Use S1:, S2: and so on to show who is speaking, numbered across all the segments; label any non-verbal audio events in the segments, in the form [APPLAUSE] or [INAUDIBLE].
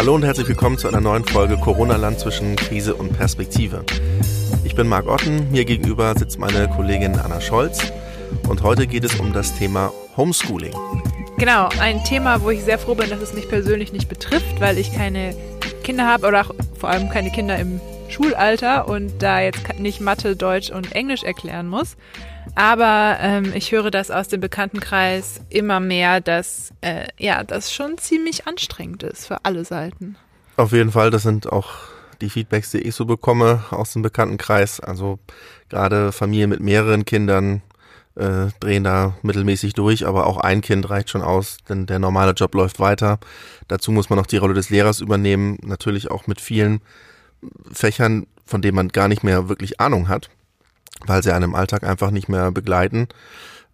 S1: Hallo und herzlich willkommen zu einer neuen Folge Corona-Land zwischen Krise und Perspektive. Ich bin Marc Otten, mir gegenüber sitzt meine Kollegin Anna Scholz und heute geht es um das Thema Homeschooling.
S2: Genau, ein Thema, wo ich sehr froh bin, dass es mich persönlich nicht betrifft, weil ich keine Kinder habe oder auch vor allem keine Kinder im Schulalter und da jetzt nicht Mathe, Deutsch und Englisch erklären muss. Aber ähm, ich höre das aus dem Bekanntenkreis immer mehr, dass äh, ja, das schon ziemlich anstrengend ist für alle Seiten.
S1: Auf jeden Fall, das sind auch die Feedbacks, die ich so bekomme aus dem Bekanntenkreis. Also gerade Familien mit mehreren Kindern äh, drehen da mittelmäßig durch, aber auch ein Kind reicht schon aus, denn der normale Job läuft weiter. Dazu muss man noch die Rolle des Lehrers übernehmen, natürlich auch mit vielen Fächern, von denen man gar nicht mehr wirklich Ahnung hat weil sie einen im Alltag einfach nicht mehr begleiten.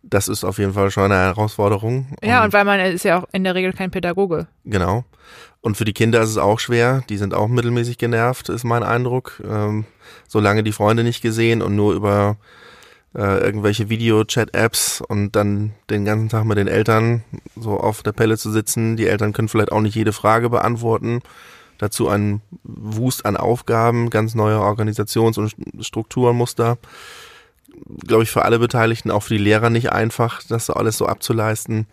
S1: Das ist auf jeden Fall schon eine Herausforderung.
S2: Ja, und, und weil man ist ja auch in der Regel kein Pädagoge.
S1: Genau. Und für die Kinder ist es auch schwer. Die sind auch mittelmäßig genervt, ist mein Eindruck. Ähm, solange die Freunde nicht gesehen und nur über äh, irgendwelche Video-Chat-Apps und dann den ganzen Tag mit den Eltern so auf der Pelle zu sitzen. Die Eltern können vielleicht auch nicht jede Frage beantworten. Dazu ein Wust an Aufgaben, ganz neue Organisations- und Strukturmuster. Glaube ich, für alle Beteiligten, auch für die Lehrer nicht einfach, das alles so abzuleisten.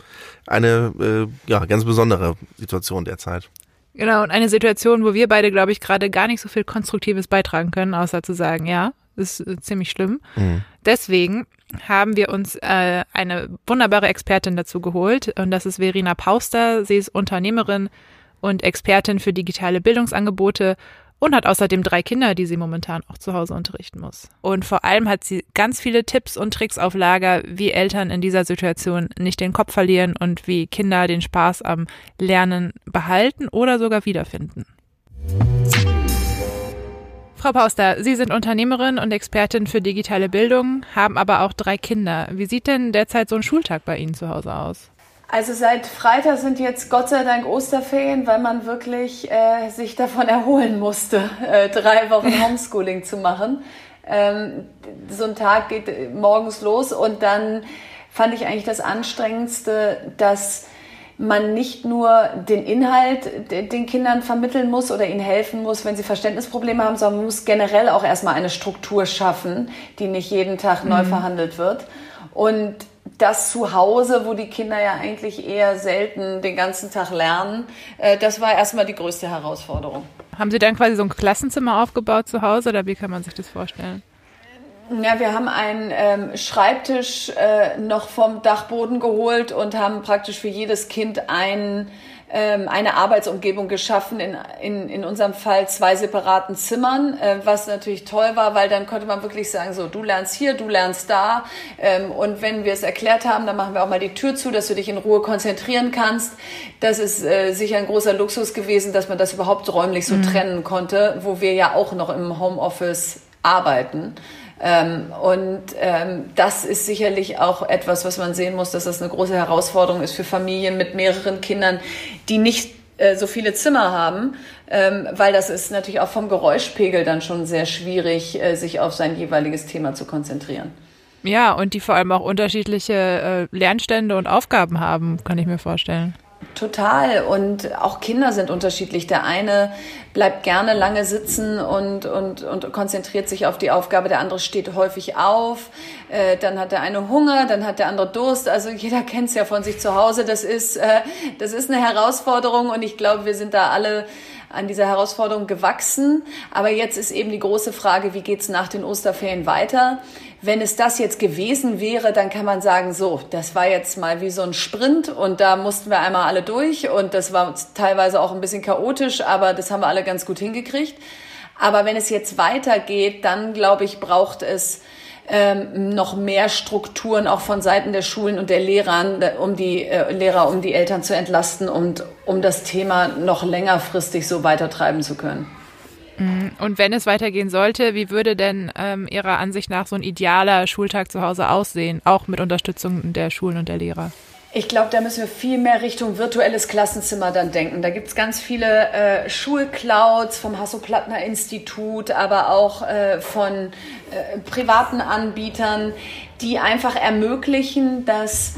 S1: Eine äh, ja, ganz besondere Situation derzeit.
S2: Genau, und eine Situation, wo wir beide, glaube ich, gerade gar nicht so viel Konstruktives beitragen können, außer zu sagen, ja, ist äh, ziemlich schlimm. Mhm. Deswegen haben wir uns äh, eine wunderbare Expertin dazu geholt und das ist Verena Pauster. Sie ist Unternehmerin, und Expertin für digitale Bildungsangebote und hat außerdem drei Kinder, die sie momentan auch zu Hause unterrichten muss. Und vor allem hat sie ganz viele Tipps und Tricks auf Lager, wie Eltern in dieser Situation nicht den Kopf verlieren und wie Kinder den Spaß am Lernen behalten oder sogar wiederfinden. Frau Pauster, Sie sind Unternehmerin und Expertin für digitale Bildung, haben aber auch drei Kinder. Wie sieht denn derzeit so ein Schultag bei Ihnen zu Hause aus?
S3: Also seit Freitag sind jetzt Gott sei Dank Osterferien, weil man wirklich äh, sich davon erholen musste, äh, drei Wochen [LAUGHS] Homeschooling zu machen. Ähm, so ein Tag geht morgens los und dann fand ich eigentlich das Anstrengendste, dass man nicht nur den Inhalt den Kindern vermitteln muss oder ihnen helfen muss, wenn sie Verständnisprobleme haben, sondern man muss generell auch erstmal eine Struktur schaffen, die nicht jeden Tag neu mhm. verhandelt wird. Und das Zuhause, wo die Kinder ja eigentlich eher selten den ganzen Tag lernen, äh, das war erstmal die größte Herausforderung.
S2: Haben Sie dann quasi so ein Klassenzimmer aufgebaut zu Hause oder wie kann man sich das vorstellen?
S3: Ja, wir haben einen ähm, Schreibtisch äh, noch vom Dachboden geholt und haben praktisch für jedes Kind einen ähm, eine Arbeitsumgebung geschaffen, in, in, in unserem Fall zwei separaten Zimmern, äh, was natürlich toll war, weil dann konnte man wirklich sagen, so, du lernst hier, du lernst da. Ähm, und wenn wir es erklärt haben, dann machen wir auch mal die Tür zu, dass du dich in Ruhe konzentrieren kannst. Das ist äh, sicher ein großer Luxus gewesen, dass man das überhaupt räumlich so mhm. trennen konnte, wo wir ja auch noch im Homeoffice arbeiten. Ähm, und ähm, das ist sicherlich auch etwas, was man sehen muss, dass das eine große Herausforderung ist für Familien mit mehreren Kindern, die nicht äh, so viele Zimmer haben, ähm, weil das ist natürlich auch vom Geräuschpegel dann schon sehr schwierig, äh, sich auf sein jeweiliges Thema zu konzentrieren.
S2: Ja, und die vor allem auch unterschiedliche äh, Lernstände und Aufgaben haben, kann ich mir vorstellen.
S3: Total. Und auch Kinder sind unterschiedlich. Der eine bleibt gerne lange sitzen und, und, und konzentriert sich auf die Aufgabe. Der andere steht häufig auf. Äh, dann hat der eine Hunger, dann hat der andere Durst. Also jeder [LAUGHS] kennt es ja von sich zu Hause. Das ist, äh, das ist eine Herausforderung und ich glaube, wir sind da alle an dieser Herausforderung gewachsen. Aber jetzt ist eben die große Frage, wie geht's nach den Osterferien weiter? Wenn es das jetzt gewesen wäre, dann kann man sagen, so, das war jetzt mal wie so ein Sprint und da mussten wir einmal alle durch und das war teilweise auch ein bisschen chaotisch, aber das haben wir alle ganz gut hingekriegt. Aber wenn es jetzt weitergeht, dann glaube ich, braucht es ähm, noch mehr Strukturen auch von Seiten der Schulen und der Lehrern, um die äh, Lehrer, um die Eltern zu entlasten und um das Thema noch längerfristig so weitertreiben zu können.
S2: Mhm. Und wenn es weitergehen sollte, wie würde denn ähm, Ihrer Ansicht nach so ein idealer Schultag zu Hause aussehen, auch mit Unterstützung der Schulen und der Lehrer?
S3: Ich glaube, da müssen wir viel mehr Richtung virtuelles Klassenzimmer dann denken. Da gibt es ganz viele äh, Schulclouds vom Hasso-Plattner-Institut, aber auch äh, von äh, privaten Anbietern, die einfach ermöglichen, dass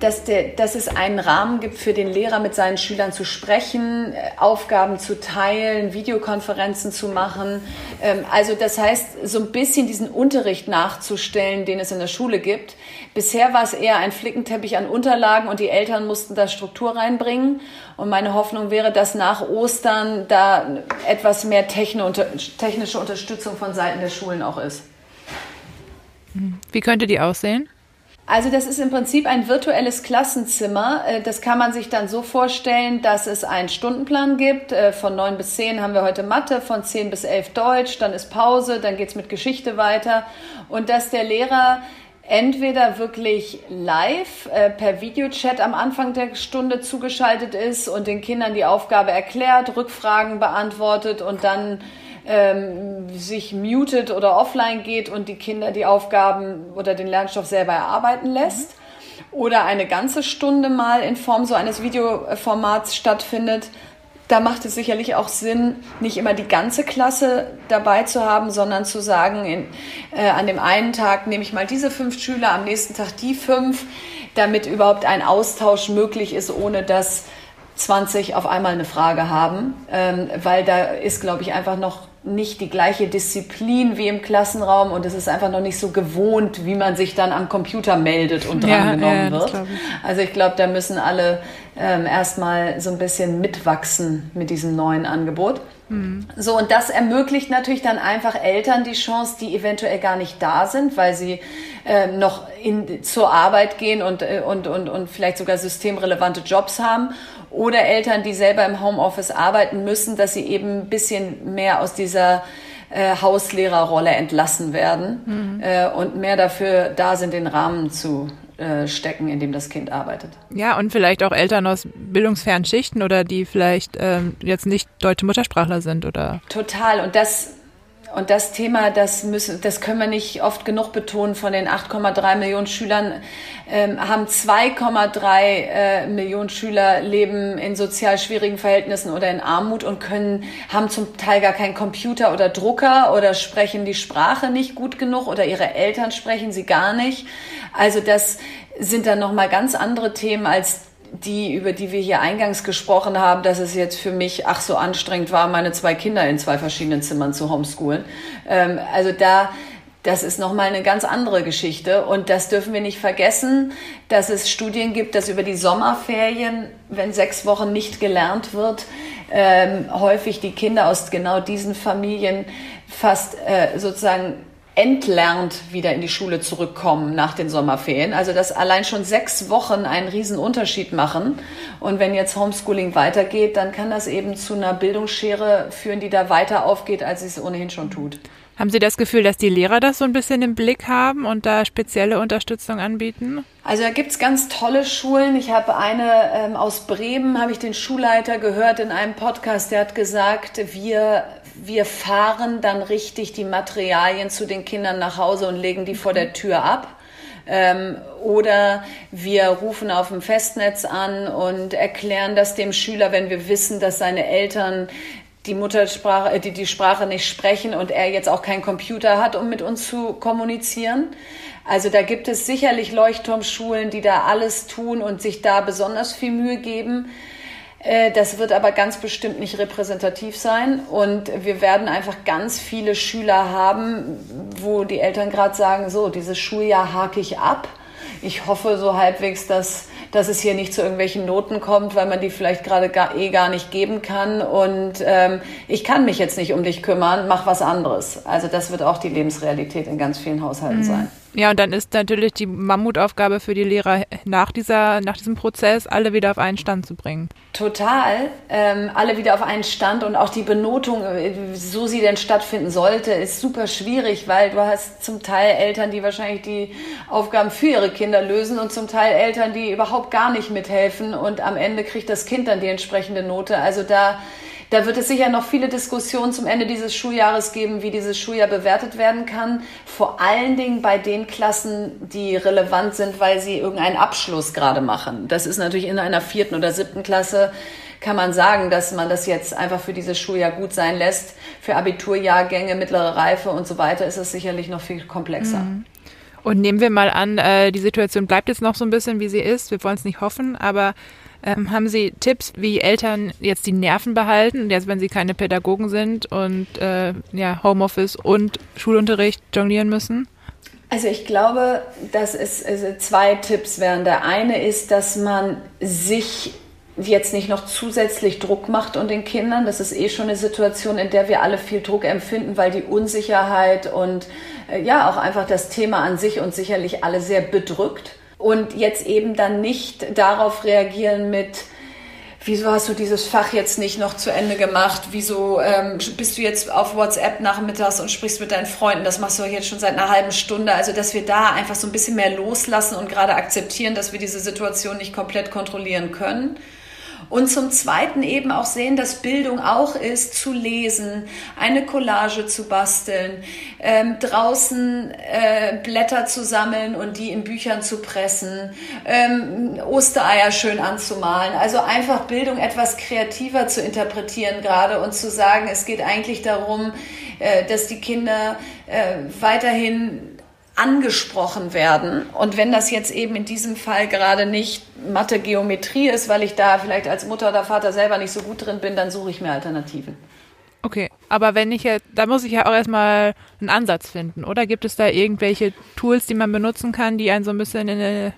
S3: dass, der, dass es einen Rahmen gibt für den Lehrer, mit seinen Schülern zu sprechen, äh, Aufgaben zu teilen, Videokonferenzen zu machen. Ähm, also das heißt, so ein bisschen diesen Unterricht nachzustellen, den es in der Schule gibt. Bisher war es eher ein Flickenteppich an Unterlagen und die Eltern mussten da Struktur reinbringen. Und meine Hoffnung wäre, dass nach Ostern da etwas mehr technische Unterstützung von Seiten der Schulen auch ist.
S2: Wie könnte die aussehen?
S3: Also das ist im Prinzip ein virtuelles Klassenzimmer. Äh, das kann man sich dann so vorstellen, dass es einen Stundenplan gibt. Äh, von neun bis zehn haben wir heute Mathe, von zehn bis elf Deutsch, dann ist Pause, dann geht's mit Geschichte weiter. Und dass der Lehrer entweder wirklich live äh, per Videochat am Anfang der Stunde zugeschaltet ist und den Kindern die Aufgabe erklärt, Rückfragen beantwortet und dann ähm, sich mutet oder offline geht und die Kinder die Aufgaben oder den Lernstoff selber erarbeiten lässt. Mhm. Oder eine ganze Stunde mal in Form so eines Videoformats stattfindet. Da macht es sicherlich auch Sinn, nicht immer die ganze Klasse dabei zu haben, sondern zu sagen, in, äh, an dem einen Tag nehme ich mal diese fünf Schüler, am nächsten Tag die fünf, damit überhaupt ein Austausch möglich ist, ohne dass 20 auf einmal eine Frage haben, ähm, weil da ist, glaube ich, einfach noch nicht die gleiche Disziplin wie im Klassenraum und es ist einfach noch nicht so gewohnt, wie man sich dann am Computer meldet und drangenommen ja, ja, wird. Ich. Also ich glaube, da müssen alle ähm, erstmal so ein bisschen mitwachsen mit diesem neuen Angebot. Mhm. So, und das ermöglicht natürlich dann einfach Eltern die Chance, die eventuell gar nicht da sind, weil sie äh, noch in, zur Arbeit gehen und, äh, und, und, und vielleicht sogar systemrelevante Jobs haben oder Eltern, die selber im Homeoffice arbeiten müssen, dass sie eben ein bisschen mehr aus dieser äh, Hauslehrerrolle entlassen werden mhm. äh, und mehr dafür da sind, den Rahmen zu äh, stecken, in dem das Kind arbeitet.
S2: Ja, und vielleicht auch Eltern aus bildungsfernen Schichten oder die vielleicht ähm, jetzt nicht deutsche Muttersprachler sind oder.
S3: Total. Und das und das Thema, das müssen, das können wir nicht oft genug betonen. Von den 8,3 Millionen Schülern ähm, haben 2,3 äh, Millionen Schüler leben in sozial schwierigen Verhältnissen oder in Armut und können, haben zum Teil gar keinen Computer oder Drucker oder sprechen die Sprache nicht gut genug oder ihre Eltern sprechen sie gar nicht. Also das sind dann nochmal ganz andere Themen als die, über die wir hier eingangs gesprochen haben, dass es jetzt für mich ach so anstrengend war, meine zwei Kinder in zwei verschiedenen Zimmern zu homeschoolen. Ähm, also da, das ist nochmal eine ganz andere Geschichte. Und das dürfen wir nicht vergessen, dass es Studien gibt, dass über die Sommerferien, wenn sechs Wochen nicht gelernt wird, ähm, häufig die Kinder aus genau diesen Familien fast äh, sozusagen entlernt wieder in die Schule zurückkommen nach den Sommerferien. Also dass allein schon sechs Wochen einen riesen Unterschied machen. Und wenn jetzt Homeschooling weitergeht, dann kann das eben zu einer Bildungsschere führen, die da weiter aufgeht, als sie es ohnehin schon tut.
S2: Haben Sie das Gefühl, dass die Lehrer das so ein bisschen im Blick haben und da spezielle Unterstützung anbieten?
S3: Also da gibt's ganz tolle Schulen. Ich habe eine ähm, aus Bremen, habe ich den Schulleiter gehört in einem Podcast, der hat gesagt, wir wir fahren dann richtig die Materialien zu den Kindern nach Hause und legen die vor der Tür ab. Ähm, oder wir rufen auf dem Festnetz an und erklären das dem Schüler, wenn wir wissen, dass seine Eltern die Muttersprache, äh, die, die Sprache nicht sprechen und er jetzt auch keinen Computer hat, um mit uns zu kommunizieren. Also da gibt es sicherlich Leuchtturmschulen, die da alles tun und sich da besonders viel Mühe geben. Äh, das wird aber ganz bestimmt nicht repräsentativ sein. Und wir werden einfach ganz viele Schüler haben, wo die Eltern gerade sagen, so, dieses Schuljahr hake ich ab. Ich hoffe so halbwegs, dass, dass es hier nicht zu irgendwelchen Noten kommt, weil man die vielleicht gerade gar, eh gar nicht geben kann. Und ähm, ich kann mich jetzt nicht um dich kümmern, mach was anderes. Also das wird auch die Lebensrealität in ganz vielen Haushalten mhm. sein.
S2: Ja, und dann ist natürlich die Mammutaufgabe für die Lehrer nach, dieser, nach diesem Prozess, alle wieder auf einen Stand zu bringen.
S3: Total. Ähm, alle wieder auf einen Stand und auch die Benotung, äh, so sie denn stattfinden sollte, ist super schwierig, weil du hast zum Teil Eltern, die wahrscheinlich die Aufgaben für ihre Kinder lösen und zum Teil Eltern, die überhaupt gar nicht mithelfen und am Ende kriegt das Kind dann die entsprechende Note. Also da da wird es sicher noch viele Diskussionen zum Ende dieses Schuljahres geben, wie dieses Schuljahr bewertet werden kann. Vor allen Dingen bei den Klassen, die relevant sind, weil sie irgendeinen Abschluss gerade machen. Das ist natürlich in einer vierten oder siebten Klasse kann man sagen, dass man das jetzt einfach für dieses Schuljahr gut sein lässt. Für Abiturjahrgänge, mittlere Reife und so weiter ist es sicherlich noch viel komplexer. Mhm.
S2: Und nehmen wir mal an, äh, die Situation bleibt jetzt noch so ein bisschen, wie sie ist. Wir wollen es nicht hoffen, aber ähm, haben Sie Tipps, wie Eltern jetzt die Nerven behalten, jetzt wenn sie keine Pädagogen sind und äh, ja, Homeoffice und Schulunterricht jonglieren müssen?
S3: Also ich glaube, dass es also zwei Tipps wären. Der eine ist, dass man sich jetzt nicht noch zusätzlich Druck macht und den Kindern. Das ist eh schon eine Situation, in der wir alle viel Druck empfinden, weil die Unsicherheit und äh, ja auch einfach das Thema an sich uns sicherlich alle sehr bedrückt und jetzt eben dann nicht darauf reagieren mit, wieso hast du dieses Fach jetzt nicht noch zu Ende gemacht? Wieso ähm, bist du jetzt auf WhatsApp nachmittags und sprichst mit deinen Freunden? Das machst du jetzt schon seit einer halben Stunde. Also, dass wir da einfach so ein bisschen mehr loslassen und gerade akzeptieren, dass wir diese Situation nicht komplett kontrollieren können. Und zum Zweiten eben auch sehen, dass Bildung auch ist, zu lesen, eine Collage zu basteln, ähm, draußen äh, Blätter zu sammeln und die in Büchern zu pressen, ähm, Ostereier schön anzumalen. Also einfach Bildung etwas kreativer zu interpretieren gerade und zu sagen, es geht eigentlich darum, äh, dass die Kinder äh, weiterhin angesprochen werden. Und wenn das jetzt eben in diesem Fall gerade nicht Mathe, Geometrie ist, weil ich da vielleicht als Mutter oder Vater selber nicht so gut drin bin, dann suche ich mir Alternativen.
S2: Okay, aber wenn ich jetzt, da muss ich ja auch erstmal einen Ansatz finden, oder? Gibt es da irgendwelche Tools, die man benutzen kann, die einen so ein bisschen in eine,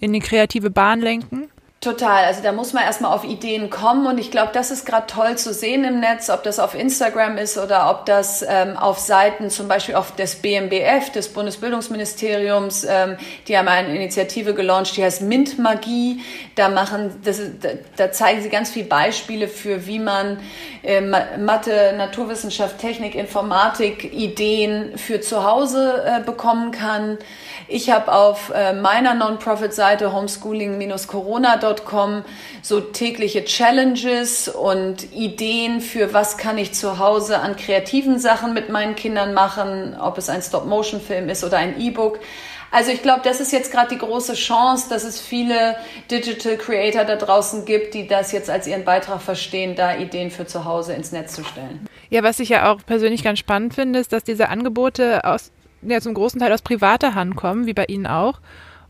S2: in eine kreative Bahn lenken?
S3: Total. Also da muss man erstmal auf Ideen kommen und ich glaube, das ist gerade toll zu sehen im Netz, ob das auf Instagram ist oder ob das ähm, auf Seiten zum Beispiel auf des BMBF, des Bundesbildungsministeriums, ähm, die haben eine Initiative gelauncht, die heißt Mint Magie. Da machen, das, da, da zeigen sie ganz viele Beispiele für, wie man äh, Mathe, Naturwissenschaft, Technik, Informatik, Ideen für zu Hause äh, bekommen kann. Ich habe auf äh, meiner Non-Profit-Seite homeschooling-corona.com so tägliche Challenges und Ideen für was kann ich zu Hause an kreativen Sachen mit meinen Kindern machen, ob es ein Stop-Motion-Film ist oder ein E-Book. Also ich glaube, das ist jetzt gerade die große Chance, dass es viele Digital Creator da draußen gibt, die das jetzt als ihren Beitrag verstehen, da Ideen für zu Hause ins Netz zu stellen.
S2: Ja, was ich ja auch persönlich ganz spannend finde, ist, dass diese Angebote aus ja zum großen Teil aus privater Hand kommen, wie bei Ihnen auch.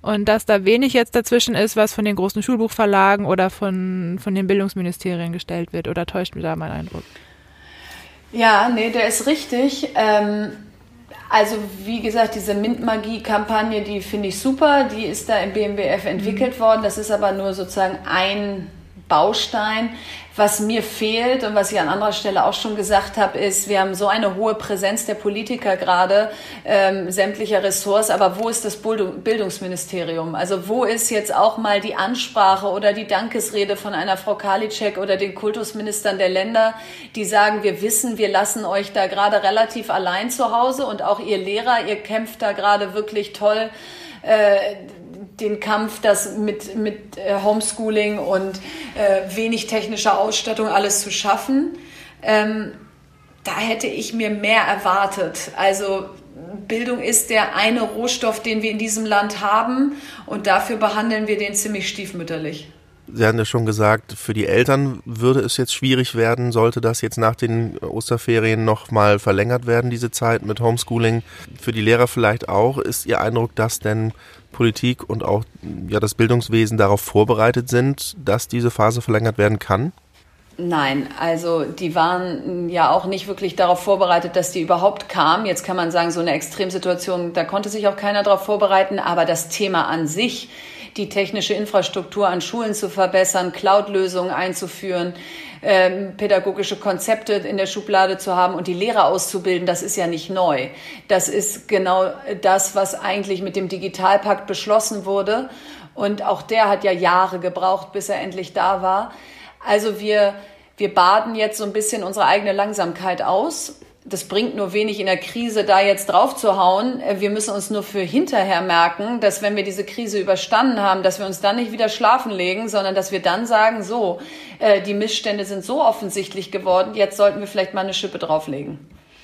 S2: Und dass da wenig jetzt dazwischen ist, was von den großen Schulbuchverlagen oder von, von den Bildungsministerien gestellt wird. Oder täuscht mir da mein Eindruck?
S3: Ja, nee, der ist richtig. Ähm, also wie gesagt, diese MINT-Magie-Kampagne, die finde ich super. Die ist da im BMWF entwickelt mhm. worden. Das ist aber nur sozusagen ein Baustein. Was mir fehlt und was ich an anderer Stelle auch schon gesagt habe, ist, wir haben so eine hohe Präsenz der Politiker gerade, ähm, sämtlicher Ressorts, aber wo ist das Bildungsministerium? Also wo ist jetzt auch mal die Ansprache oder die Dankesrede von einer Frau Karliczek oder den Kultusministern der Länder, die sagen, wir wissen, wir lassen euch da gerade relativ allein zu Hause und auch ihr Lehrer, ihr kämpft da gerade wirklich toll. Äh, den Kampf, das mit, mit äh, Homeschooling und äh, wenig technischer Ausstattung alles zu schaffen. Ähm, da hätte ich mir mehr erwartet. Also Bildung ist der eine Rohstoff, den wir in diesem Land haben und dafür behandeln wir den ziemlich stiefmütterlich.
S1: Sie hatten ja schon gesagt, für die Eltern würde es jetzt schwierig werden, sollte das jetzt nach den Osterferien nochmal verlängert werden, diese Zeit mit Homeschooling. Für die Lehrer vielleicht auch. Ist Ihr Eindruck, dass denn Politik und auch ja, das Bildungswesen darauf vorbereitet sind, dass diese Phase verlängert werden kann?
S3: Nein, also die waren ja auch nicht wirklich darauf vorbereitet, dass die überhaupt kam. Jetzt kann man sagen, so eine Extremsituation, da konnte sich auch keiner darauf vorbereiten, aber das Thema an sich, die technische Infrastruktur an Schulen zu verbessern, Cloud-Lösungen einzuführen, ähm, pädagogische Konzepte in der Schublade zu haben und die Lehrer auszubilden, das ist ja nicht neu. Das ist genau das, was eigentlich mit dem Digitalpakt beschlossen wurde. Und auch der hat ja Jahre gebraucht, bis er endlich da war. Also wir, wir baden jetzt so ein bisschen unsere eigene Langsamkeit aus das bringt nur wenig in der Krise, da jetzt drauf zu hauen. Äh, wir müssen uns nur für hinterher merken, dass wenn wir diese Krise überstanden haben, dass wir uns dann nicht wieder schlafen legen, sondern dass wir dann sagen, so, äh, die Missstände sind so offensichtlich geworden, jetzt sollten wir vielleicht mal eine Schippe drauflegen.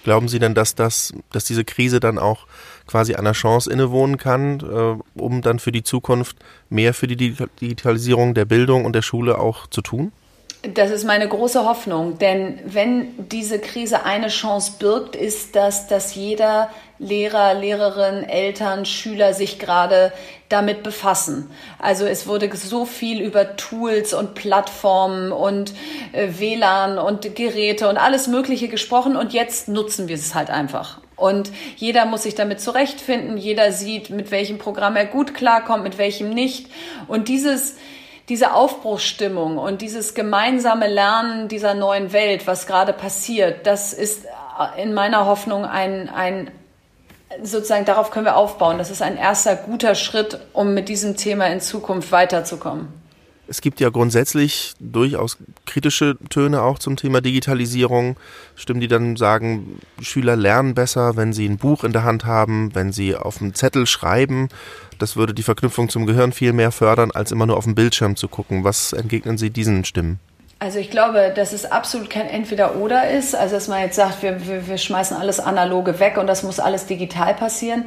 S1: Glauben Sie denn, dass das, dass diese Krise dann auch quasi einer Chance innewohnen kann, äh, um dann für die Zukunft mehr für die Digitalisierung der Bildung und der Schule auch zu tun?
S3: Das ist meine große Hoffnung, denn wenn diese Krise eine Chance birgt, ist das, dass jeder Lehrer, Lehrerin, Eltern, Schüler sich gerade damit befassen. Also es wurde so viel über Tools und Plattformen und äh, WLAN und Geräte und alles Mögliche gesprochen und jetzt nutzen wir es halt einfach. Und jeder muss sich damit zurechtfinden, jeder sieht, mit welchem Programm er gut klarkommt, mit welchem nicht. Und dieses diese Aufbruchsstimmung und dieses gemeinsame Lernen dieser neuen Welt, was gerade passiert, das ist in meiner Hoffnung ein, ein sozusagen darauf können wir aufbauen. Das ist ein erster guter Schritt, um mit diesem Thema in Zukunft weiterzukommen.
S1: Es gibt ja grundsätzlich durchaus kritische Töne auch zum Thema Digitalisierung. Stimmen, die dann sagen, Schüler lernen besser, wenn sie ein Buch in der Hand haben, wenn sie auf einem Zettel schreiben. Das würde die Verknüpfung zum Gehirn viel mehr fördern, als immer nur auf dem Bildschirm zu gucken. Was entgegnen Sie diesen Stimmen?
S3: Also ich glaube, dass es absolut kein Entweder-Oder ist. Also dass man jetzt sagt, wir, wir, wir schmeißen alles Analoge weg und das muss alles digital passieren.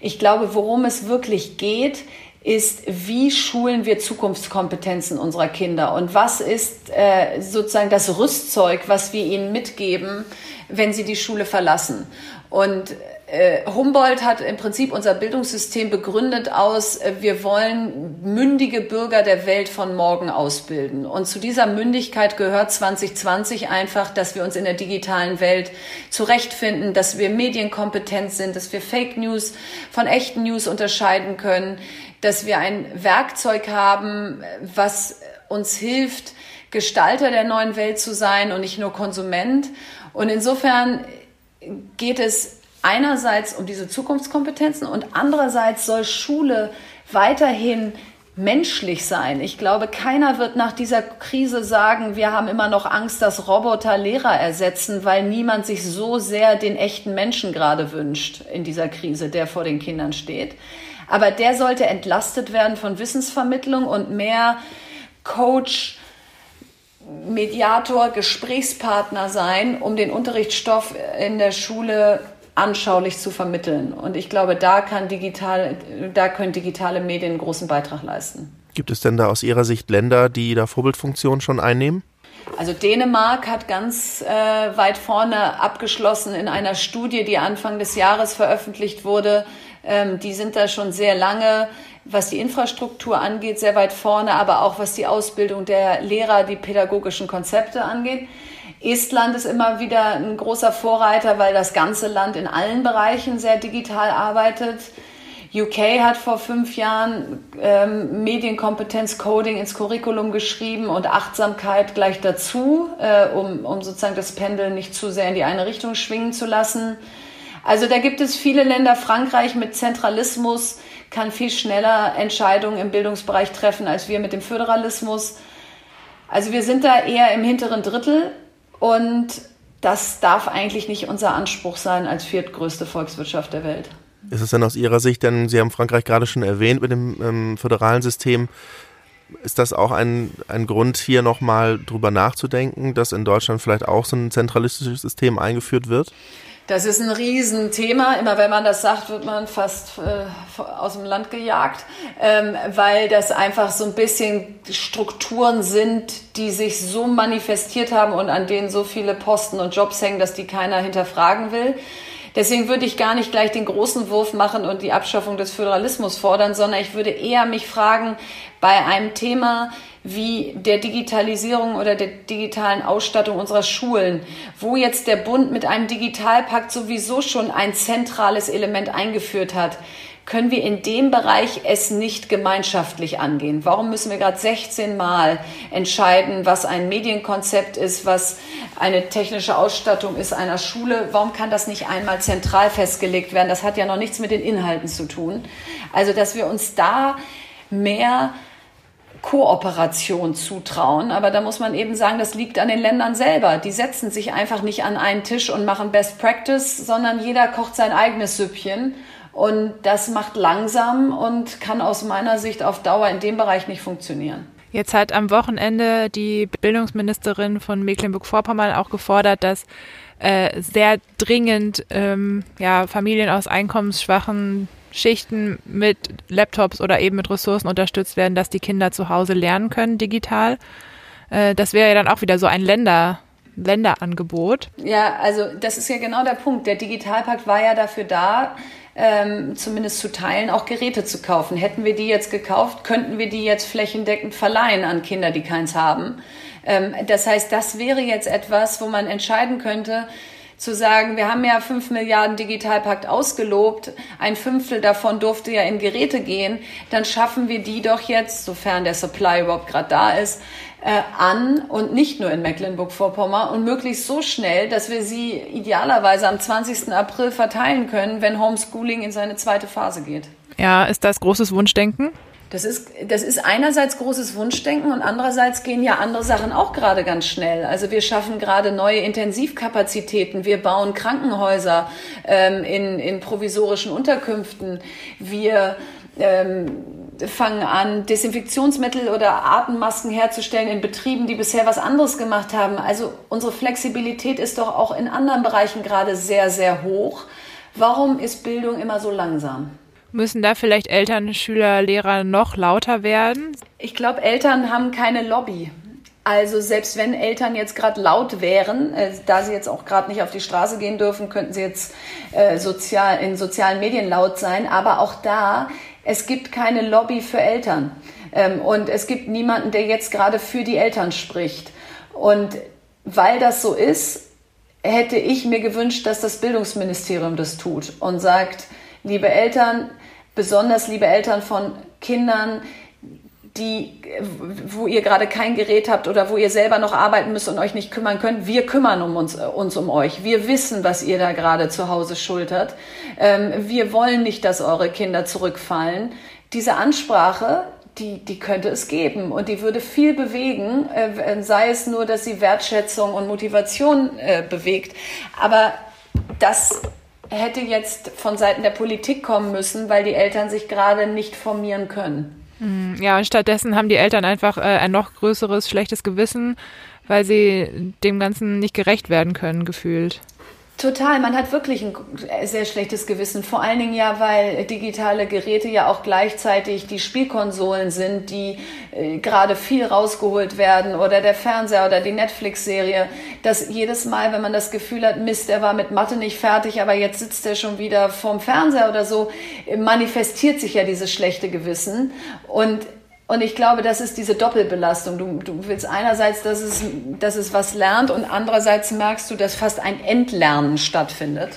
S3: Ich glaube, worum es wirklich geht, ist, wie schulen wir Zukunftskompetenzen unserer Kinder und was ist äh, sozusagen das Rüstzeug, was wir ihnen mitgeben, wenn sie die Schule verlassen. Und Humboldt hat im Prinzip unser Bildungssystem begründet aus, äh, wir wollen mündige Bürger der Welt von morgen ausbilden. Und zu dieser Mündigkeit gehört 2020 einfach, dass wir uns in der digitalen Welt zurechtfinden, dass wir medienkompetent sind, dass wir Fake News von echten News unterscheiden können, dass wir ein Werkzeug haben, was uns hilft, Gestalter der neuen Welt zu sein und nicht nur Konsument. Und insofern geht es einerseits um diese Zukunftskompetenzen und andererseits soll Schule weiterhin menschlich sein. Ich glaube, keiner wird nach dieser Krise sagen, wir haben immer noch Angst, dass Roboter Lehrer ersetzen, weil niemand sich so sehr den echten Menschen gerade wünscht in dieser Krise, der vor den Kindern steht. Aber der sollte entlastet werden von Wissensvermittlung und mehr Coach, Mediator, Gesprächspartner sein, um den Unterrichtsstoff in der Schule anschaulich zu vermitteln. Und ich glaube, da, kann digital, da können digitale Medien einen großen Beitrag leisten.
S1: Gibt es denn da aus Ihrer Sicht Länder, die da Vorbildfunktion schon einnehmen?
S3: Also Dänemark hat ganz äh, weit vorne abgeschlossen in einer Studie, die Anfang des Jahres veröffentlicht wurde. Ähm, die sind da schon sehr lange, was die Infrastruktur angeht, sehr weit vorne, aber auch was die Ausbildung der Lehrer, die pädagogischen Konzepte angeht. Estland ist immer wieder ein großer Vorreiter, weil das ganze Land in allen Bereichen sehr digital arbeitet. UK hat vor fünf Jahren ähm, Medienkompetenz Coding ins Curriculum geschrieben und Achtsamkeit gleich dazu, äh, um, um sozusagen das Pendel nicht zu sehr in die eine Richtung schwingen zu lassen. Also da gibt es viele Länder. Frankreich mit Zentralismus kann viel schneller Entscheidungen im Bildungsbereich treffen als wir mit dem Föderalismus. Also wir sind da eher im hinteren Drittel und das darf eigentlich nicht unser Anspruch sein als viertgrößte Volkswirtschaft der Welt.
S1: Ist es denn aus Ihrer Sicht, denn Sie haben Frankreich gerade schon erwähnt mit dem ähm, föderalen System, ist das auch ein, ein Grund, hier nochmal drüber nachzudenken, dass in Deutschland vielleicht auch so ein zentralistisches System eingeführt wird?
S3: Das ist ein Riesenthema. Immer wenn man das sagt, wird man fast äh, aus dem Land gejagt, ähm, weil das einfach so ein bisschen Strukturen sind, die sich so manifestiert haben und an denen so viele Posten und Jobs hängen, dass die keiner hinterfragen will. Deswegen würde ich gar nicht gleich den großen Wurf machen und die Abschaffung des Föderalismus fordern, sondern ich würde eher mich fragen, bei einem Thema wie der Digitalisierung oder der digitalen Ausstattung unserer Schulen, wo jetzt der Bund mit einem Digitalpakt sowieso schon ein zentrales Element eingeführt hat, können wir in dem Bereich es nicht gemeinschaftlich angehen? Warum müssen wir gerade 16 Mal entscheiden, was ein Medienkonzept ist, was eine technische Ausstattung ist einer Schule? Warum kann das nicht einmal zentral festgelegt werden? Das hat ja noch nichts mit den Inhalten zu tun. Also, dass wir uns da mehr Kooperation zutrauen. Aber da muss man eben sagen, das liegt an den Ländern selber. Die setzen sich einfach nicht an einen Tisch und machen Best Practice, sondern jeder kocht sein eigenes Süppchen. Und das macht langsam und kann aus meiner Sicht auf Dauer in dem Bereich nicht funktionieren.
S2: Jetzt hat am Wochenende die Bildungsministerin von Mecklenburg-Vorpommern auch gefordert, dass äh, sehr dringend ähm, ja, Familien aus einkommensschwachen Schichten mit Laptops oder eben mit Ressourcen unterstützt werden, dass die Kinder zu Hause lernen können digital. Äh, das wäre ja dann auch wieder so ein Länder, Länderangebot.
S3: Ja, also das ist ja genau der Punkt. Der Digitalpakt war ja dafür da, ähm, zumindest zu teilen, auch Geräte zu kaufen. Hätten wir die jetzt gekauft, könnten wir die jetzt flächendeckend verleihen an Kinder, die keins haben. Ähm, das heißt, das wäre jetzt etwas, wo man entscheiden könnte, zu sagen, wir haben ja fünf Milliarden Digitalpakt ausgelobt, ein Fünftel davon durfte ja in Geräte gehen, dann schaffen wir die doch jetzt, sofern der Supply überhaupt gerade da ist, äh, an und nicht nur in Mecklenburg-Vorpommern und möglichst so schnell, dass wir sie idealerweise am 20. April verteilen können, wenn Homeschooling in seine zweite Phase geht.
S2: Ja, ist das großes Wunschdenken?
S3: Das ist, das ist einerseits großes Wunschdenken und andererseits gehen ja andere Sachen auch gerade ganz schnell. Also wir schaffen gerade neue Intensivkapazitäten, wir bauen Krankenhäuser ähm, in, in provisorischen Unterkünften, wir ähm, fangen an, Desinfektionsmittel oder Atemmasken herzustellen in Betrieben, die bisher was anderes gemacht haben. Also unsere Flexibilität ist doch auch in anderen Bereichen gerade sehr, sehr hoch. Warum ist Bildung immer so langsam?
S2: Müssen da vielleicht Eltern, Schüler, Lehrer noch lauter werden?
S3: Ich glaube, Eltern haben keine Lobby. Also selbst wenn Eltern jetzt gerade laut wären, äh, da sie jetzt auch gerade nicht auf die Straße gehen dürfen, könnten sie jetzt äh, sozial, in sozialen Medien laut sein. Aber auch da, es gibt keine Lobby für Eltern. Ähm, und es gibt niemanden, der jetzt gerade für die Eltern spricht. Und weil das so ist, hätte ich mir gewünscht, dass das Bildungsministerium das tut und sagt, liebe Eltern, besonders liebe Eltern von Kindern, die, wo ihr gerade kein Gerät habt oder wo ihr selber noch arbeiten müsst und euch nicht kümmern könnt, wir kümmern um uns, uns um euch. Wir wissen, was ihr da gerade zu Hause schultert. Ähm, wir wollen nicht, dass eure Kinder zurückfallen. Diese Ansprache, die, die könnte es geben und die würde viel bewegen, äh, sei es nur, dass sie Wertschätzung und Motivation äh, bewegt. Aber das hätte jetzt von Seiten der Politik kommen müssen, weil die Eltern sich gerade nicht formieren können.
S2: Hm, ja, und stattdessen haben die Eltern einfach äh, ein noch größeres schlechtes Gewissen, weil sie dem Ganzen nicht gerecht werden können, gefühlt.
S3: Total, man hat wirklich ein sehr schlechtes Gewissen. Vor allen Dingen ja, weil digitale Geräte ja auch gleichzeitig die Spielkonsolen sind, die äh, gerade viel rausgeholt werden oder der Fernseher oder die Netflix-Serie. Dass jedes Mal, wenn man das Gefühl hat, Mist, der war mit Mathe nicht fertig, aber jetzt sitzt er schon wieder vorm Fernseher oder so, manifestiert sich ja dieses schlechte Gewissen. Und und ich glaube, das ist diese Doppelbelastung. Du, du willst einerseits, dass es, dass es was lernt und andererseits merkst du, dass fast ein Entlernen stattfindet.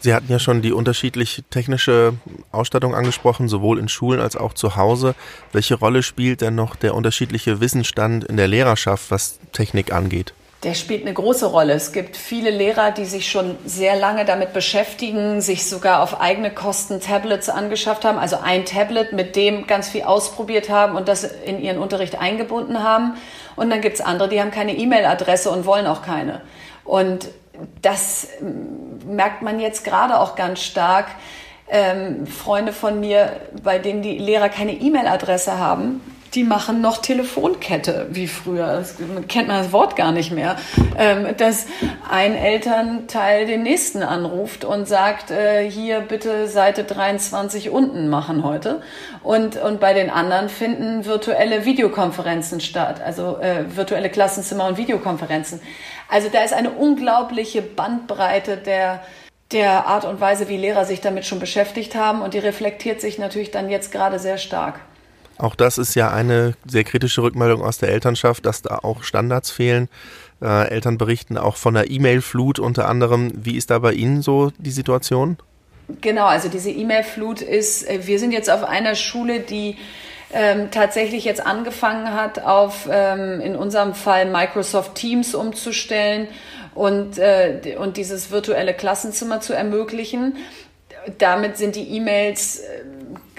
S1: Sie hatten ja schon die unterschiedliche technische Ausstattung angesprochen, sowohl in Schulen als auch zu Hause. Welche Rolle spielt denn noch der unterschiedliche Wissensstand in der Lehrerschaft, was Technik angeht?
S3: Der spielt eine große Rolle. Es gibt viele Lehrer, die sich schon sehr lange damit beschäftigen, sich sogar auf eigene Kosten Tablets angeschafft haben, also ein Tablet, mit dem ganz viel ausprobiert haben und das in ihren Unterricht eingebunden haben. Und dann gibt's andere, die haben keine E-Mail-Adresse und wollen auch keine. Und das merkt man jetzt gerade auch ganz stark. Ähm, Freunde von mir, bei denen die Lehrer keine E-Mail-Adresse haben, die machen noch Telefonkette wie früher. Das kennt man das Wort gar nicht mehr. Ähm, dass ein Elternteil den nächsten anruft und sagt, äh, hier bitte Seite 23 unten machen heute. Und, und bei den anderen finden virtuelle Videokonferenzen statt, also äh, virtuelle Klassenzimmer und Videokonferenzen. Also da ist eine unglaubliche Bandbreite der der Art und Weise, wie Lehrer sich damit schon beschäftigt haben und die reflektiert sich natürlich dann jetzt gerade sehr stark.
S1: Auch das ist ja eine sehr kritische Rückmeldung aus der Elternschaft, dass da auch Standards fehlen. Äh, Eltern berichten auch von der E-Mail-Flut unter anderem. Wie ist da bei Ihnen so die Situation?
S3: Genau, also diese E-Mail-Flut ist, äh, wir sind jetzt auf einer Schule, die ähm, tatsächlich jetzt angefangen hat, auf ähm, in unserem Fall Microsoft Teams umzustellen und, äh, und dieses virtuelle Klassenzimmer zu ermöglichen. Damit sind die E-Mails äh,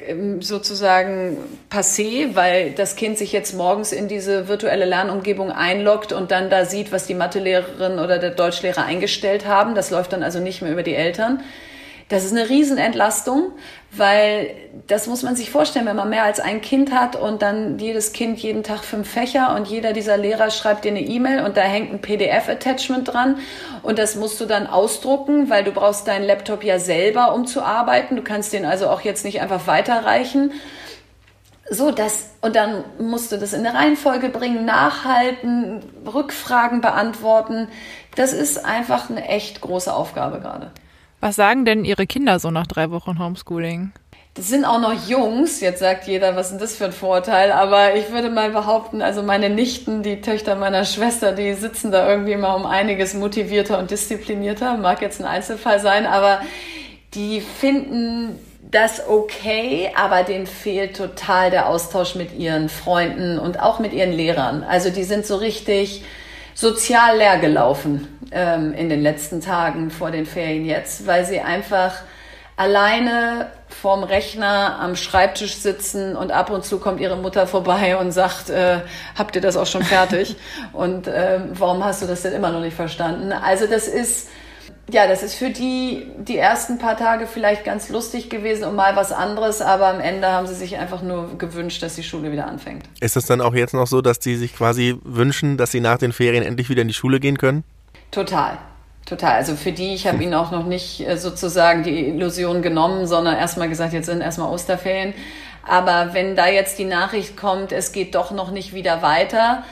S3: ähm, sozusagen passé, weil das Kind sich jetzt morgens in diese virtuelle Lernumgebung einloggt und dann da sieht, was die Mathelehrerin oder der Deutschlehrer eingestellt haben. Das läuft dann also nicht mehr über die Eltern. Das ist eine Riesenentlastung, weil das muss man sich vorstellen, wenn man mehr als ein Kind hat und dann jedes Kind jeden Tag fünf Fächer und jeder dieser Lehrer schreibt dir eine E-Mail und da hängt ein PDF-Attachment dran und das musst du dann ausdrucken, weil du brauchst deinen Laptop ja selber, um zu arbeiten. Du kannst den also auch jetzt nicht einfach weiterreichen so, das, und dann musst du das in eine Reihenfolge bringen, nachhalten, Rückfragen beantworten. Das ist einfach eine echt große Aufgabe gerade.
S2: Was sagen denn Ihre Kinder so nach drei Wochen Homeschooling?
S3: Das sind auch noch Jungs. Jetzt sagt jeder, was ist denn das für ein Vorteil? Aber ich würde mal behaupten, also meine Nichten, die Töchter meiner Schwester, die sitzen da irgendwie mal um einiges motivierter und disziplinierter. Mag jetzt ein Einzelfall sein, aber die finden das okay, aber denen fehlt total der Austausch mit ihren Freunden und auch mit ihren Lehrern. Also die sind so richtig sozial leer gelaufen ähm, in den letzten Tagen vor den Ferien jetzt, weil sie einfach alleine vorm Rechner am Schreibtisch sitzen und ab und zu kommt ihre Mutter vorbei und sagt, äh, habt ihr das auch schon fertig? [LAUGHS] und äh, warum hast du das denn immer noch nicht verstanden? Also das ist ja, das ist für die die ersten paar Tage vielleicht ganz lustig gewesen und mal was anderes, aber am Ende haben sie sich einfach nur gewünscht, dass die Schule wieder anfängt.
S1: Ist es dann auch jetzt noch so, dass die sich quasi wünschen, dass sie nach den Ferien endlich wieder in die Schule gehen können?
S3: Total. Total. Also für die, ich habe ihnen auch noch nicht äh, sozusagen die Illusion genommen, sondern erstmal gesagt, jetzt sind erstmal Osterferien. Aber wenn da jetzt die Nachricht kommt, es geht doch noch nicht wieder weiter,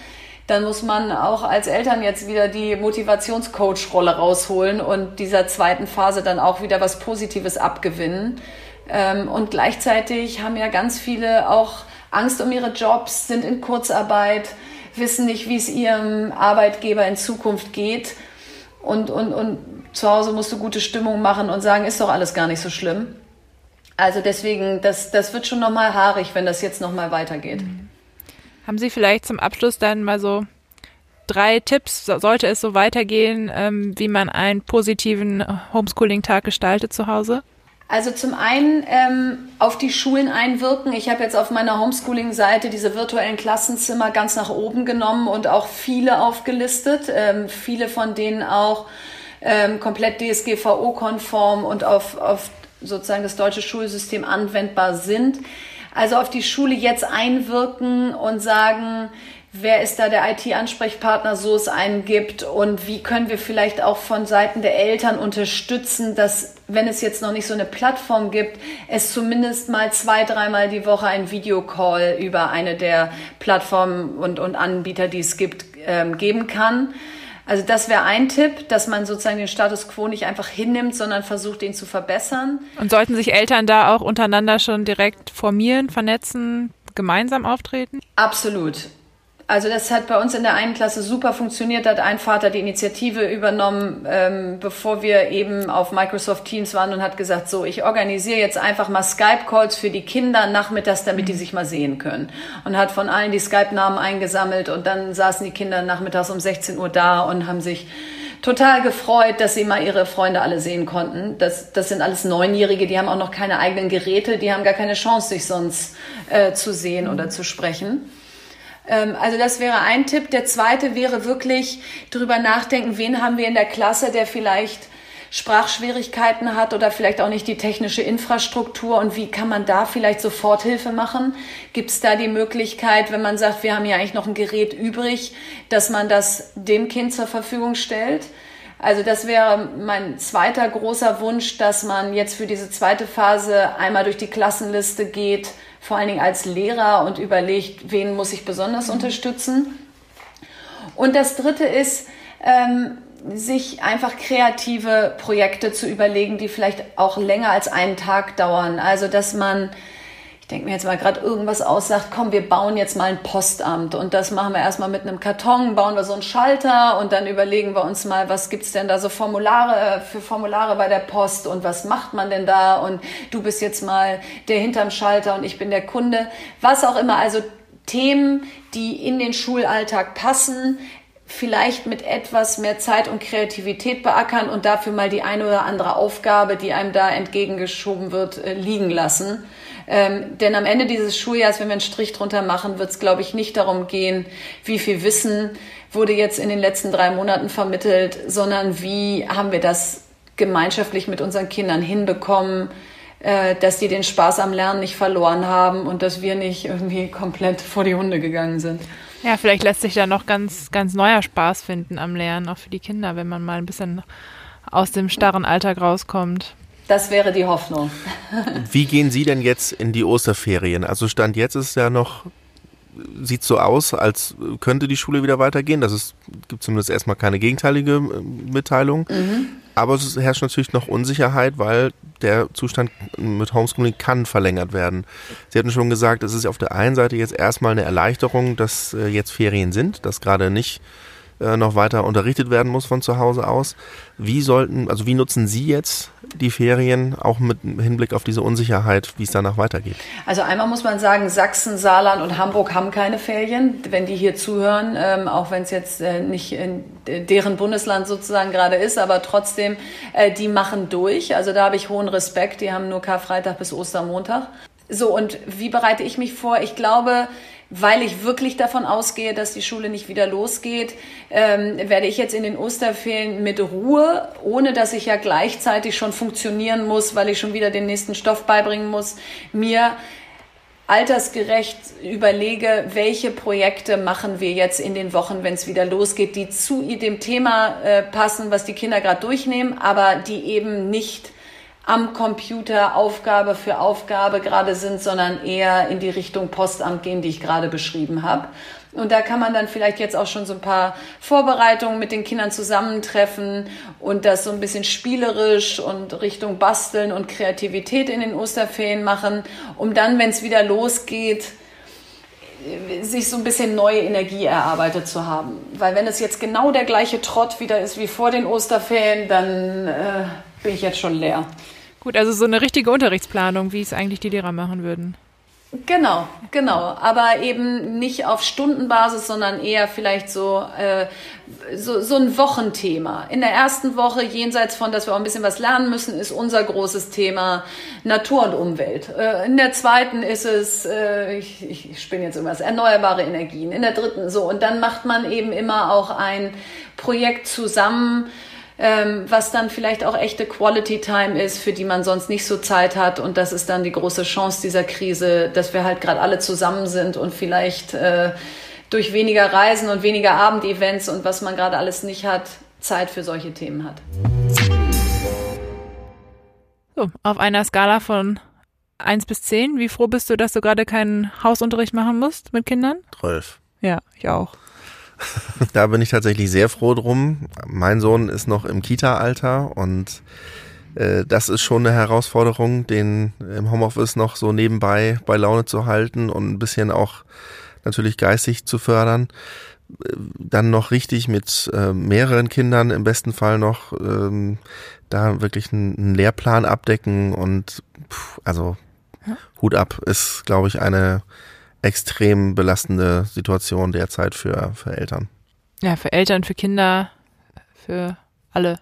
S3: dann muss man auch als Eltern jetzt wieder die Motivationscoach-Rolle rausholen und dieser zweiten Phase dann auch wieder was Positives abgewinnen. Ähm, und gleichzeitig haben ja ganz viele auch Angst um ihre Jobs, sind in Kurzarbeit, wissen nicht, wie es ihrem Arbeitgeber in Zukunft geht. Und, und, und zu Hause musst du gute Stimmung machen und sagen, ist doch alles gar nicht so schlimm. Also deswegen, das, das wird schon nochmal haarig, wenn das jetzt nochmal weitergeht. Mhm.
S2: Haben Sie vielleicht zum Abschluss dann mal so drei Tipps, sollte es so weitergehen, ähm, wie man einen positiven Homeschooling-Tag gestaltet zu Hause?
S3: Also zum einen ähm, auf die Schulen einwirken. Ich habe jetzt auf meiner Homeschooling-Seite diese virtuellen Klassenzimmer ganz nach oben genommen und auch viele aufgelistet. Ähm, viele von denen auch ähm, komplett DSGVO-konform und auf, auf sozusagen das deutsche Schulsystem anwendbar sind. Also auf die Schule jetzt einwirken und sagen, wer ist da der IT-Ansprechpartner, so es einen gibt und wie können wir vielleicht auch von Seiten der Eltern unterstützen, dass, wenn es jetzt noch nicht so eine Plattform gibt, es zumindest mal zwei, dreimal die Woche ein Videocall über eine der Plattformen und, und Anbieter, die es gibt, ähm, geben kann. Also das wäre ein Tipp, dass man sozusagen den Status quo nicht einfach hinnimmt, sondern versucht, ihn zu verbessern.
S2: Und sollten sich Eltern da auch untereinander schon direkt formieren, vernetzen, gemeinsam auftreten?
S3: Absolut. Also das hat bei uns in der einen Klasse super funktioniert. Da hat ein Vater die Initiative übernommen, ähm, bevor wir eben auf Microsoft Teams waren und hat gesagt, so, ich organisiere jetzt einfach mal Skype-Calls für die Kinder nachmittags, damit die sich mal sehen können. Und hat von allen die Skype-Namen eingesammelt und dann saßen die Kinder nachmittags um 16 Uhr da und haben sich total gefreut, dass sie mal ihre Freunde alle sehen konnten. Das, das sind alles Neunjährige, die haben auch noch keine eigenen Geräte, die haben gar keine Chance, sich sonst äh, zu sehen oder zu sprechen. Ähm, also das wäre ein Tipp. Der zweite wäre wirklich drüber nachdenken, wen haben wir in der Klasse, der vielleicht Sprachschwierigkeiten hat oder vielleicht auch nicht die technische Infrastruktur und wie kann man da vielleicht Soforthilfe machen? Gibt es da die Möglichkeit, wenn man sagt, wir haben ja eigentlich noch ein Gerät übrig, dass man das dem Kind zur Verfügung stellt? Also das wäre mein zweiter großer Wunsch, dass man jetzt für diese zweite Phase einmal durch die Klassenliste geht, vor allen Dingen als Lehrer und überlegt, wen muss ich besonders mhm. unterstützen. Und das Dritte ist, ähm, sich einfach kreative Projekte zu überlegen, die vielleicht auch länger als einen Tag dauern. Also dass man ich denke mir jetzt mal gerade irgendwas aussagt, komm, wir bauen jetzt mal ein Postamt. Und das machen wir erstmal mit einem Karton, bauen wir so einen Schalter und dann überlegen wir uns mal, was gibt's denn da so Formulare äh, für Formulare bei der Post und was macht man denn da? Und du bist jetzt mal der hinterm Schalter und ich bin der Kunde, was auch immer, also Themen, die in den Schulalltag passen, vielleicht mit etwas mehr Zeit und Kreativität beackern und dafür mal die eine oder andere Aufgabe, die einem da entgegengeschoben wird, äh, liegen lassen. Ähm, denn am Ende dieses Schuljahres, wenn wir einen Strich drunter machen, wird es, glaube ich, nicht darum gehen, wie viel Wissen wurde jetzt in den letzten drei Monaten vermittelt, sondern wie haben wir das gemeinschaftlich mit unseren Kindern hinbekommen, dass die den Spaß am Lernen nicht verloren haben und dass wir nicht irgendwie komplett vor die Hunde gegangen sind.
S2: Ja, vielleicht lässt sich da noch ganz, ganz neuer Spaß finden am Lernen, auch für die Kinder, wenn man mal ein bisschen aus dem starren Alltag rauskommt.
S3: Das wäre die Hoffnung. [LAUGHS]
S1: Wie gehen Sie denn jetzt in die Osterferien? Also Stand jetzt ist ja noch, sieht so aus, als könnte die Schule wieder weitergehen. Das ist, gibt zumindest erstmal keine gegenteilige äh, Mitteilung. Mhm. Aber es herrscht natürlich noch Unsicherheit, weil der Zustand mit Homeschooling kann verlängert werden. Sie hatten schon gesagt, es ist auf der einen Seite jetzt erstmal eine Erleichterung, dass äh, jetzt Ferien sind, dass gerade nicht äh, noch weiter unterrichtet werden muss von zu Hause aus. Wie sollten, also wie nutzen Sie jetzt die Ferien auch mit Hinblick auf diese Unsicherheit, wie es danach weitergeht?
S3: Also einmal muss man sagen, Sachsen, Saarland und Hamburg haben keine Ferien, wenn die hier zuhören, ähm, auch wenn es jetzt äh, nicht in deren Bundesland sozusagen gerade ist, aber trotzdem, äh, die machen durch. Also da habe ich hohen Respekt. Die haben nur Karfreitag bis Ostermontag. So, und wie bereite ich mich vor? Ich glaube, weil ich wirklich davon ausgehe, dass die Schule nicht wieder losgeht, ähm, werde ich jetzt in den Osterferien mit Ruhe, ohne dass ich ja gleichzeitig schon funktionieren muss, weil ich schon wieder den nächsten Stoff beibringen muss, mir altersgerecht überlege, welche Projekte machen wir jetzt in den Wochen, wenn es wieder losgeht, die zu dem Thema äh, passen, was die Kinder gerade durchnehmen, aber die eben nicht am Computer Aufgabe für Aufgabe gerade sind, sondern eher in die Richtung Postamt gehen, die ich gerade beschrieben habe. Und da kann man dann vielleicht jetzt auch schon so ein paar Vorbereitungen mit den Kindern zusammentreffen und das so ein bisschen spielerisch und Richtung Basteln und Kreativität in den Osterferien machen, um dann, wenn es wieder losgeht, sich so ein bisschen neue Energie erarbeitet zu haben. Weil wenn es jetzt genau der gleiche Trott wieder ist wie vor den Osterferien, dann äh, bin ich jetzt schon leer.
S2: Gut, also so eine richtige Unterrichtsplanung, wie es eigentlich die Lehrer machen würden.
S3: Genau, genau. Aber eben nicht auf Stundenbasis, sondern eher vielleicht so, äh, so, so ein Wochenthema. In der ersten Woche, jenseits von, dass wir auch ein bisschen was lernen müssen, ist unser großes Thema Natur und Umwelt. Äh, in der zweiten ist es, äh, ich, ich spinne jetzt irgendwas, erneuerbare Energien. In der dritten so. Und dann macht man eben immer auch ein Projekt zusammen, ähm, was dann vielleicht auch echte Quality Time ist, für die man sonst nicht so Zeit hat. Und das ist dann die große Chance dieser Krise, dass wir halt gerade alle zusammen sind und vielleicht äh, durch weniger Reisen und weniger Abendevents und was man gerade alles nicht hat, Zeit für solche Themen hat.
S2: So, auf einer Skala von 1 bis 10, wie froh bist du, dass du gerade keinen Hausunterricht machen musst mit Kindern?
S1: 12.
S2: Ja, ich auch. [LAUGHS]
S1: da bin ich tatsächlich sehr froh drum. Mein Sohn ist noch im Kita-Alter und äh, das ist schon eine Herausforderung, den im Homeoffice noch so nebenbei bei Laune zu halten und ein bisschen auch natürlich geistig zu fördern. Äh, dann noch richtig mit äh, mehreren Kindern im besten Fall noch ähm, da wirklich einen, einen Lehrplan abdecken und pff, also ja. Hut ab ist, glaube ich, eine extrem belastende Situation derzeit für, für Eltern.
S2: Ja, für Eltern, für Kinder, für alle.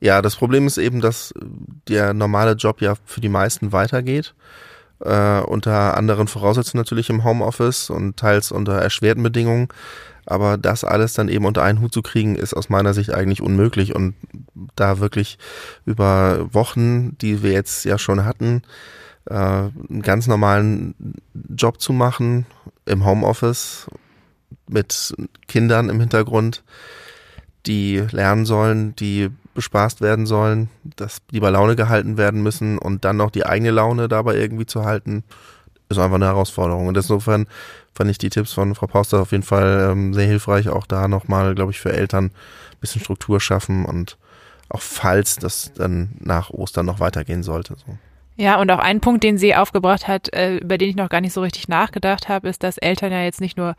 S1: Ja, das Problem ist eben, dass der normale Job ja für die meisten weitergeht. Äh, unter anderen Voraussetzungen natürlich im Homeoffice und teils unter erschwerten Bedingungen. Aber das alles dann eben unter einen Hut zu kriegen, ist aus meiner Sicht eigentlich unmöglich. Und da wirklich über Wochen, die wir jetzt ja schon hatten, äh, einen ganz normalen Job zu machen im Homeoffice mit Kindern im Hintergrund, die lernen sollen, die bespaßt werden sollen, dass die bei Laune gehalten werden müssen und dann noch die eigene Laune dabei irgendwie zu halten, ist einfach eine Herausforderung. Und insofern fand ich die Tipps von Frau Pauster auf jeden Fall ähm, sehr hilfreich, auch da nochmal, glaube ich, für Eltern ein bisschen Struktur schaffen und auch falls das dann nach Ostern noch weitergehen sollte. So.
S2: Ja, und auch ein Punkt, den sie aufgebracht hat, äh, über den ich noch gar nicht so richtig nachgedacht habe, ist, dass Eltern ja jetzt nicht nur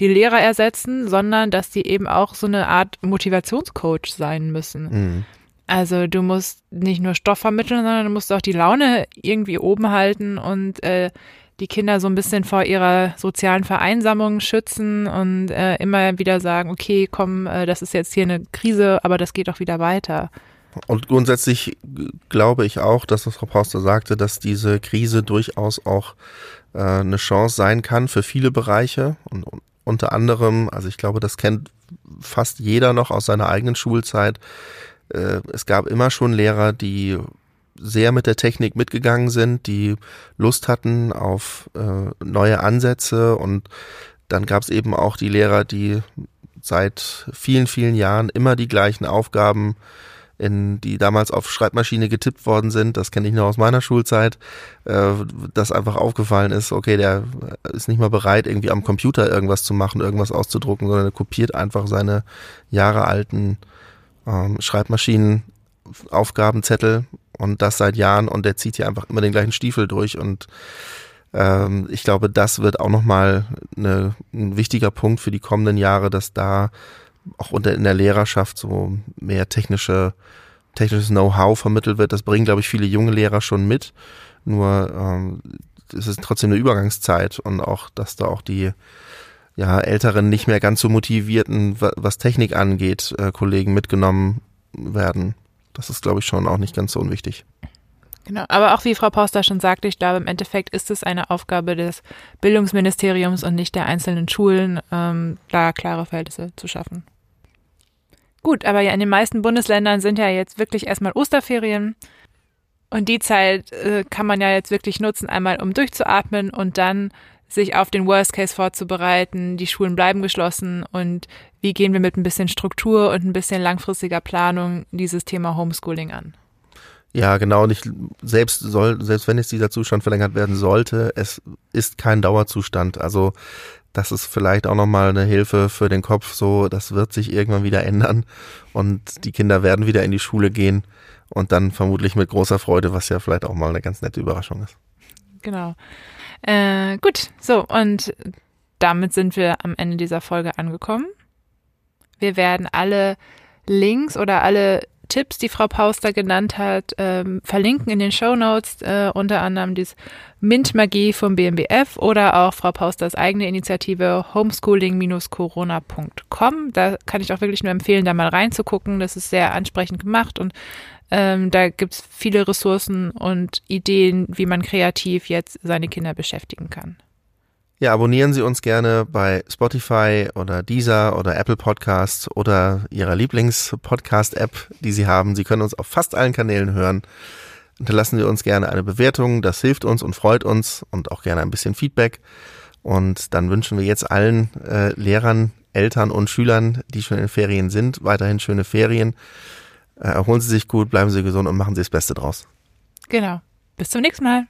S2: die Lehrer ersetzen, sondern dass die eben auch so eine Art Motivationscoach sein müssen. Mhm. Also du musst nicht nur Stoff vermitteln, sondern du musst auch die Laune irgendwie oben halten und äh, die Kinder so ein bisschen vor ihrer sozialen Vereinsamung schützen und äh, immer wieder sagen, okay, komm, äh, das ist jetzt hier eine Krise, aber das geht auch wieder weiter.
S1: Und grundsätzlich glaube ich auch, dass was Frau Pauster sagte, dass diese Krise durchaus auch äh, eine Chance sein kann für viele Bereiche und, und unter anderem, also ich glaube, das kennt fast jeder noch aus seiner eigenen Schulzeit. Äh, es gab immer schon Lehrer, die sehr mit der Technik mitgegangen sind, die Lust hatten auf äh, neue Ansätze und dann gab es eben auch die Lehrer, die seit vielen, vielen Jahren immer die gleichen Aufgaben in die damals auf Schreibmaschine getippt worden sind, das kenne ich noch aus meiner Schulzeit, äh, dass einfach aufgefallen ist, okay, der ist nicht mal bereit, irgendwie am Computer irgendwas zu machen, irgendwas auszudrucken, sondern er kopiert einfach seine jahrealten ähm, Schreibmaschinenaufgabenzettel und das seit Jahren und der zieht hier einfach immer den gleichen Stiefel durch und ähm, ich glaube, das wird auch nochmal ein wichtiger Punkt für die kommenden Jahre, dass da auch unter in der Lehrerschaft so mehr technische technisches Know-how vermittelt wird. Das bringen, glaube ich, viele junge Lehrer schon mit. Nur ähm, es ist trotzdem eine Übergangszeit und auch, dass da auch die ja, älteren, nicht mehr ganz so motivierten, was Technik angeht, äh, Kollegen mitgenommen werden. Das ist, glaube ich, schon auch nicht ganz so unwichtig.
S2: Genau, aber auch wie Frau Pauster schon sagte, ich glaube, im Endeffekt ist es eine Aufgabe des Bildungsministeriums und nicht der einzelnen Schulen, ähm, da klare Verhältnisse zu schaffen. Gut, aber ja, in den meisten Bundesländern sind ja jetzt wirklich erstmal Osterferien. Und die Zeit äh, kann man ja jetzt wirklich nutzen, einmal um durchzuatmen und dann sich auf den Worst Case vorzubereiten. Die Schulen bleiben geschlossen und wie gehen wir mit ein bisschen Struktur und ein bisschen langfristiger Planung dieses Thema Homeschooling an?
S1: Ja, genau. Und ich, selbst soll, selbst wenn jetzt dieser Zustand verlängert werden sollte, es ist kein Dauerzustand. Also das ist vielleicht auch nochmal eine Hilfe für den Kopf. So, das wird sich irgendwann wieder ändern und die Kinder werden wieder in die Schule gehen und dann vermutlich mit großer Freude, was ja vielleicht auch mal eine ganz nette Überraschung ist.
S2: Genau. Äh, gut, so und damit sind wir am Ende dieser Folge angekommen. Wir werden alle Links oder alle Tipps, die Frau Pauster genannt hat, ähm, verlinken in den Show Notes, äh, unter anderem die Mint-Magie vom BMBF oder auch Frau Pausters eigene Initiative homeschooling-corona.com. Da kann ich auch wirklich nur empfehlen, da mal reinzugucken. Das ist sehr ansprechend gemacht und ähm, da gibt es viele Ressourcen und Ideen, wie man kreativ jetzt seine Kinder beschäftigen kann.
S1: Ja, abonnieren Sie uns gerne bei Spotify oder Deezer oder Apple Podcasts oder Ihrer Lieblings-Podcast-App, die Sie haben. Sie können uns auf fast allen Kanälen hören. Hinterlassen Sie uns gerne eine Bewertung. Das hilft uns und freut uns und auch gerne ein bisschen Feedback. Und dann wünschen wir jetzt allen äh, Lehrern, Eltern und Schülern, die schon in Ferien sind, weiterhin schöne Ferien. Äh, erholen Sie sich gut, bleiben Sie gesund und machen Sie das Beste draus.
S2: Genau. Bis zum nächsten Mal.